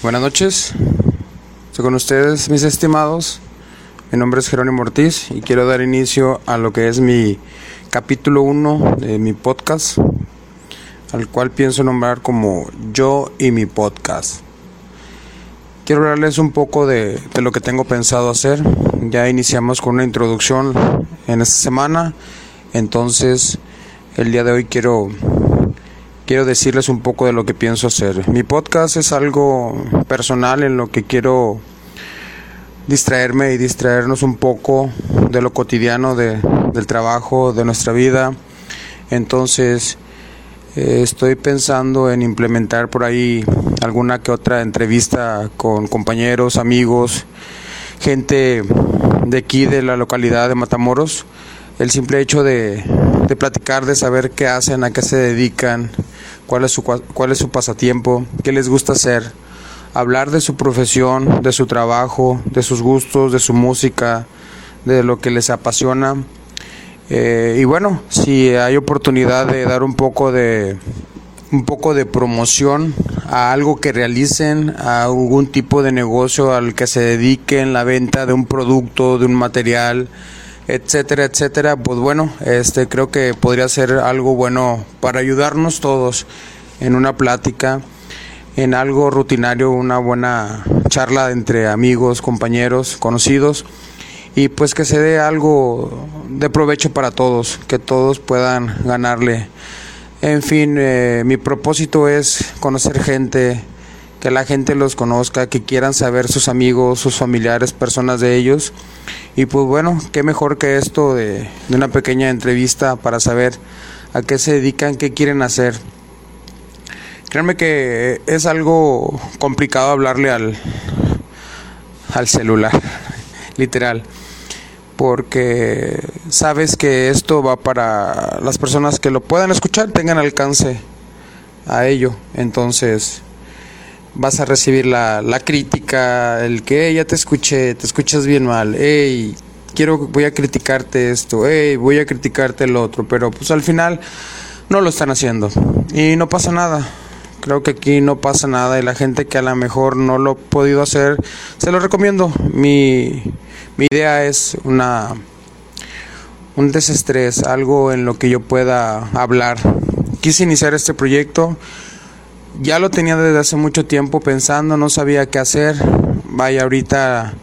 Buenas noches, estoy con ustedes mis estimados. Mi nombre es Jerónimo Ortiz y quiero dar inicio a lo que es mi capítulo 1 de mi podcast, al cual pienso nombrar como Yo y mi podcast. Quiero hablarles un poco de, de lo que tengo pensado hacer. Ya iniciamos con una introducción en esta semana, entonces el día de hoy quiero quiero decirles un poco de lo que pienso hacer. Mi podcast es algo personal en lo que quiero distraerme y distraernos un poco de lo cotidiano, de, del trabajo, de nuestra vida. Entonces, eh, estoy pensando en implementar por ahí alguna que otra entrevista con compañeros, amigos, gente de aquí, de la localidad de Matamoros. El simple hecho de, de platicar, de saber qué hacen, a qué se dedican, cuál es su, cuál es su pasatiempo, qué les gusta hacer, hablar de su profesión, de su trabajo, de sus gustos, de su música, de lo que les apasiona. Eh, y bueno, si hay oportunidad de dar un poco de un poco de promoción a algo que realicen, a algún tipo de negocio al que se dediquen, la venta de un producto, de un material, etcétera, etcétera, pues bueno, este creo que podría ser algo bueno para ayudarnos todos en una plática, en algo rutinario, una buena charla entre amigos, compañeros, conocidos y pues que se dé algo de provecho para todos, que todos puedan ganarle. En fin, eh, mi propósito es conocer gente, que la gente los conozca, que quieran saber sus amigos, sus familiares, personas de ellos. Y pues bueno, qué mejor que esto de, una pequeña entrevista para saber a qué se dedican, qué quieren hacer. Créanme que es algo complicado hablarle al, al celular, literal, porque sabes que esto va para las personas que lo puedan escuchar, tengan alcance a ello. Entonces, vas a recibir la, la crítica, el que ya te escuché, te escuchas bien mal, hey, quiero, voy a criticarte esto, hey, voy a criticarte el otro, pero pues al final no lo están haciendo y no pasa nada. Creo que aquí no pasa nada y la gente que a lo mejor no lo ha podido hacer, se lo recomiendo. Mi, mi idea es una un desestrés, algo en lo que yo pueda hablar. Quise iniciar este proyecto ya lo tenía desde hace mucho tiempo pensando, no sabía qué hacer. Vaya, ahorita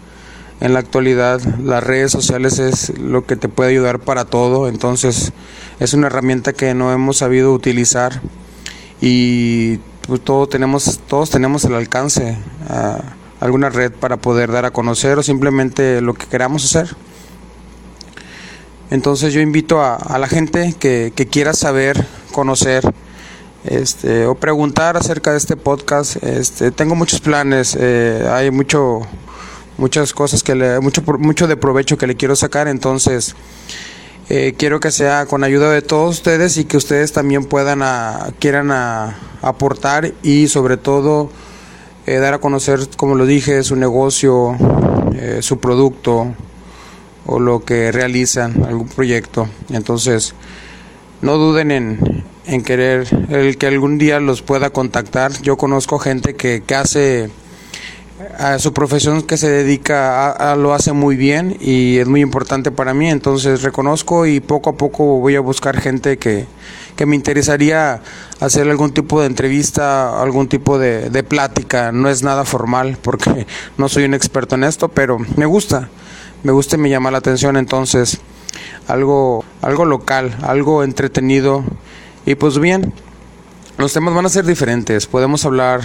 en la actualidad las redes sociales es lo que te puede ayudar para todo, entonces es una herramienta que no hemos sabido utilizar y pues, todos tenemos todos tenemos el alcance a alguna red para poder dar a conocer o simplemente lo que queramos hacer. Entonces yo invito a, la gente que quiera saber, conocer, este, o preguntar acerca de este podcast. Este, tengo muchos planes, eh, hay mucho, muchas cosas que le, mucho, mucho de provecho que le quiero sacar, entonces eh, quiero que sea con ayuda de todos ustedes y que ustedes también puedan a, quieran a, aportar y sobre todo eh, dar a conocer, como lo dije, su negocio, eh, su producto o lo que realizan, algún proyecto. Entonces, no duden en, en querer el que algún día los pueda contactar. Yo conozco gente que, que hace a su profesión que se dedica a, lo hace muy bien y es muy importante para mí, entonces reconozco y poco a poco voy a buscar gente que, que me interesaría hacer algún tipo de entrevista, algún tipo de, de plática, no es nada formal porque no soy un experto en esto, pero me gusta, me gusta y me llama la atención, entonces algo, algo local, algo entretenido y pues bien, los temas van a ser diferentes. Podemos hablar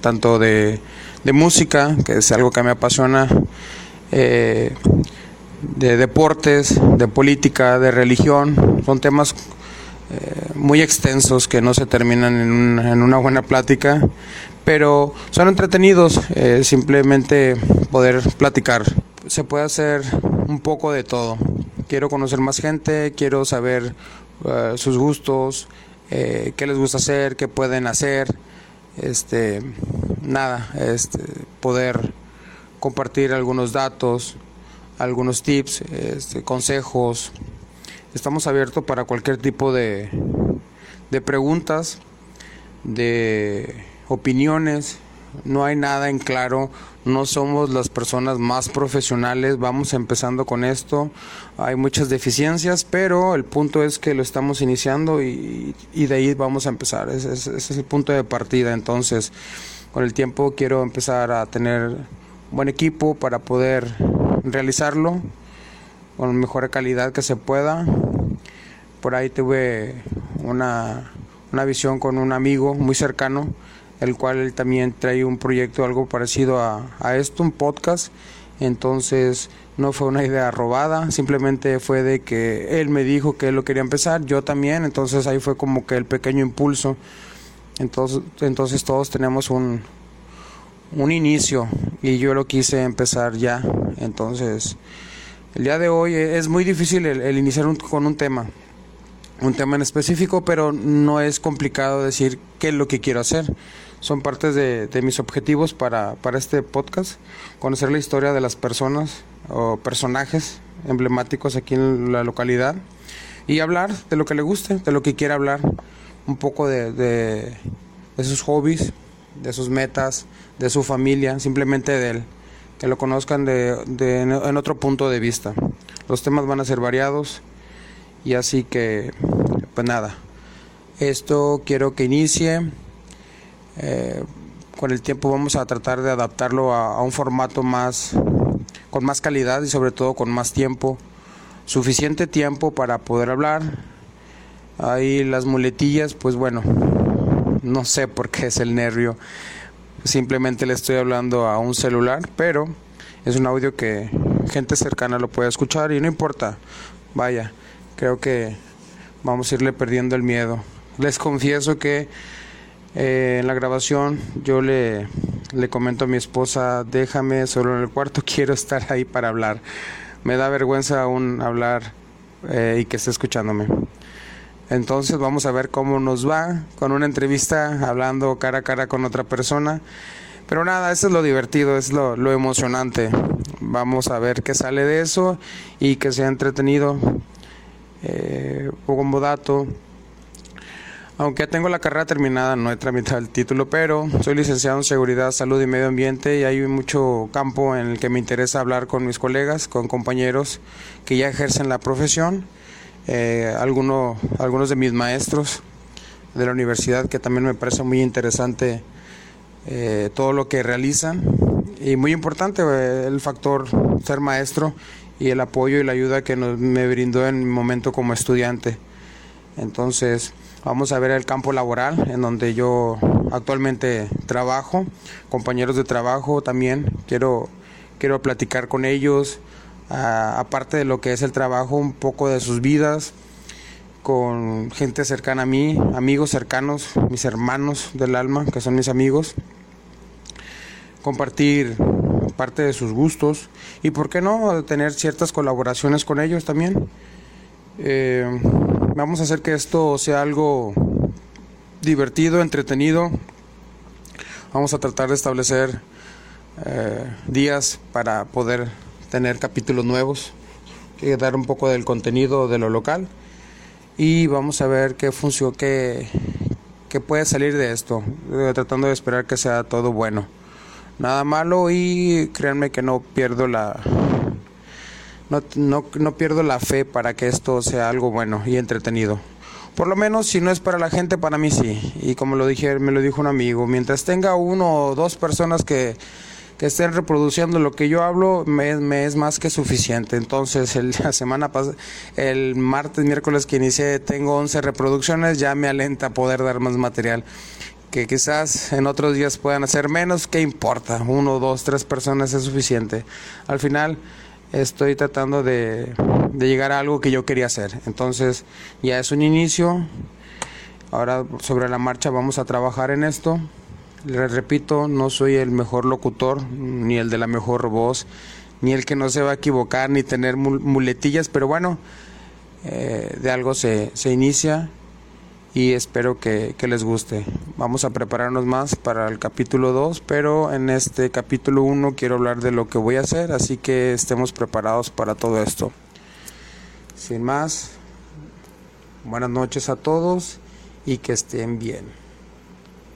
tanto de, de música, que es algo que me apasiona, eh, de deportes, de política, de religión. Son temas eh, muy extensos que no se terminan en, un, en, una buena plática, pero son entretenidos, eh, simplemente poder platicar. Se puede hacer un poco de todo. Quiero conocer más gente, quiero saber uh, sus gustos, eh, qué les gusta hacer, qué pueden hacer, este, nada, este, poder compartir algunos datos, algunos tips, este, consejos. Estamos abiertos para cualquier tipo de, de preguntas, de opiniones, no hay nada en claro, no somos las personas más profesionales, vamos empezando con esto, hay muchas deficiencias, pero el punto es que lo estamos iniciando y, de ahí vamos a empezar, ese, es el punto de partida, entonces con el tiempo quiero empezar a tener buen equipo para poder realizarlo con mejor calidad que se pueda. Por ahí tuve una, una visión con un amigo muy cercano el cual él también trae un proyecto algo parecido a, esto, un podcast. Entonces no fue una idea robada, simplemente fue de que él me dijo que él lo quería empezar, yo también, entonces ahí fue como que el pequeño impulso. Entonces, entonces todos tenemos un, un inicio y yo lo quise empezar ya. Entonces, el día de hoy es muy difícil el, iniciar con un tema, un tema en específico, pero no es complicado decir qué es lo que quiero hacer son partes de, mis objetivos para, para, este podcast, conocer la historia de las personas o personajes emblemáticos aquí en la localidad y hablar de lo que le guste, de lo que quiera hablar, un poco de, de, sus hobbies, de sus metas, de su familia, simplemente de él, que lo conozcan de, de, en otro punto de vista. Los temas van a ser variados y así que, pues nada, esto quiero que inicie con el tiempo vamos a tratar de adaptarlo a, un formato más con más calidad y sobre todo con más tiempo, suficiente tiempo para poder hablar. Ahí las muletillas, pues bueno, no sé por qué es el nervio. Simplemente le estoy hablando a un celular, pero es un audio que gente cercana lo puede escuchar y no importa. Vaya, creo que vamos a irle perdiendo el miedo. Les confieso que eh, en la grabación yo le, le comento a mi esposa, déjame solo en el cuarto, quiero estar ahí para hablar. Me da vergüenza aún hablar eh, y que esté escuchándome. Entonces vamos a ver cómo nos va con una entrevista hablando cara a cara con otra persona. Pero nada, eso es lo divertido, es lo, lo emocionante. Vamos a ver qué sale de eso y que sea entretenido. Eh, como dato, aunque tengo la carrera terminada, no he tramitado el título, pero soy licenciado en Seguridad, Salud y Medio Ambiente y hay mucho campo en el que me interesa hablar con mis colegas, con compañeros que ya ejercen la profesión, eh, algunos de mis maestros de la universidad que también me parece muy interesante eh, todo lo que realizan y muy importante eh, el factor ser maestro y el apoyo y la ayuda que me brindó en mi momento como estudiante. Entonces, Vamos a ver el campo laboral en donde yo actualmente trabajo, compañeros de trabajo también. Quiero, quiero platicar con ellos, aparte de lo que es el trabajo, un poco de sus vidas, con gente cercana a mí, amigos cercanos, mis hermanos del alma, que son mis amigos. Compartir parte de sus gustos y, ¿por qué no?, tener ciertas colaboraciones con ellos también. Eh, vamos a hacer que esto sea algo divertido, entretenido. Vamos a tratar de establecer eh, días para poder tener capítulos nuevos, que dar un poco del contenido de lo local y vamos a ver qué funciona, qué, qué puede salir de esto, eh, tratando de esperar que sea todo bueno. Nada malo y créanme que no pierdo la, no, no, no pierdo la fe para que esto sea algo bueno y entretenido. Por lo menos si no es para la gente, para mí sí. Y como lo dije, me lo dijo un amigo, mientras tenga uno o dos personas que, que estén reproduciendo lo que yo hablo, me, es más que suficiente. Entonces, el, la semana pasada, el martes, miércoles que inicié, tengo 11 reproducciones, ya me alenta poder dar más material. Que quizás en otros días puedan hacer menos, ¿qué importa? Uno, dos, tres personas es suficiente. Al final estoy tratando de, llegar a algo que yo quería hacer. Entonces ya es un inicio. Ahora sobre la marcha vamos a trabajar en esto. Les repito, no soy el mejor locutor, ni el de la mejor voz, ni el que no se va a equivocar, ni tener muletillas, pero bueno, eh, de algo se, se inicia y espero que, les guste. Vamos a prepararnos más para el capítulo 2, pero en este capítulo 1 quiero hablar de lo que voy a hacer, así que estemos preparados para todo esto. Sin más, buenas noches a todos y que estén bien.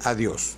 Adiós.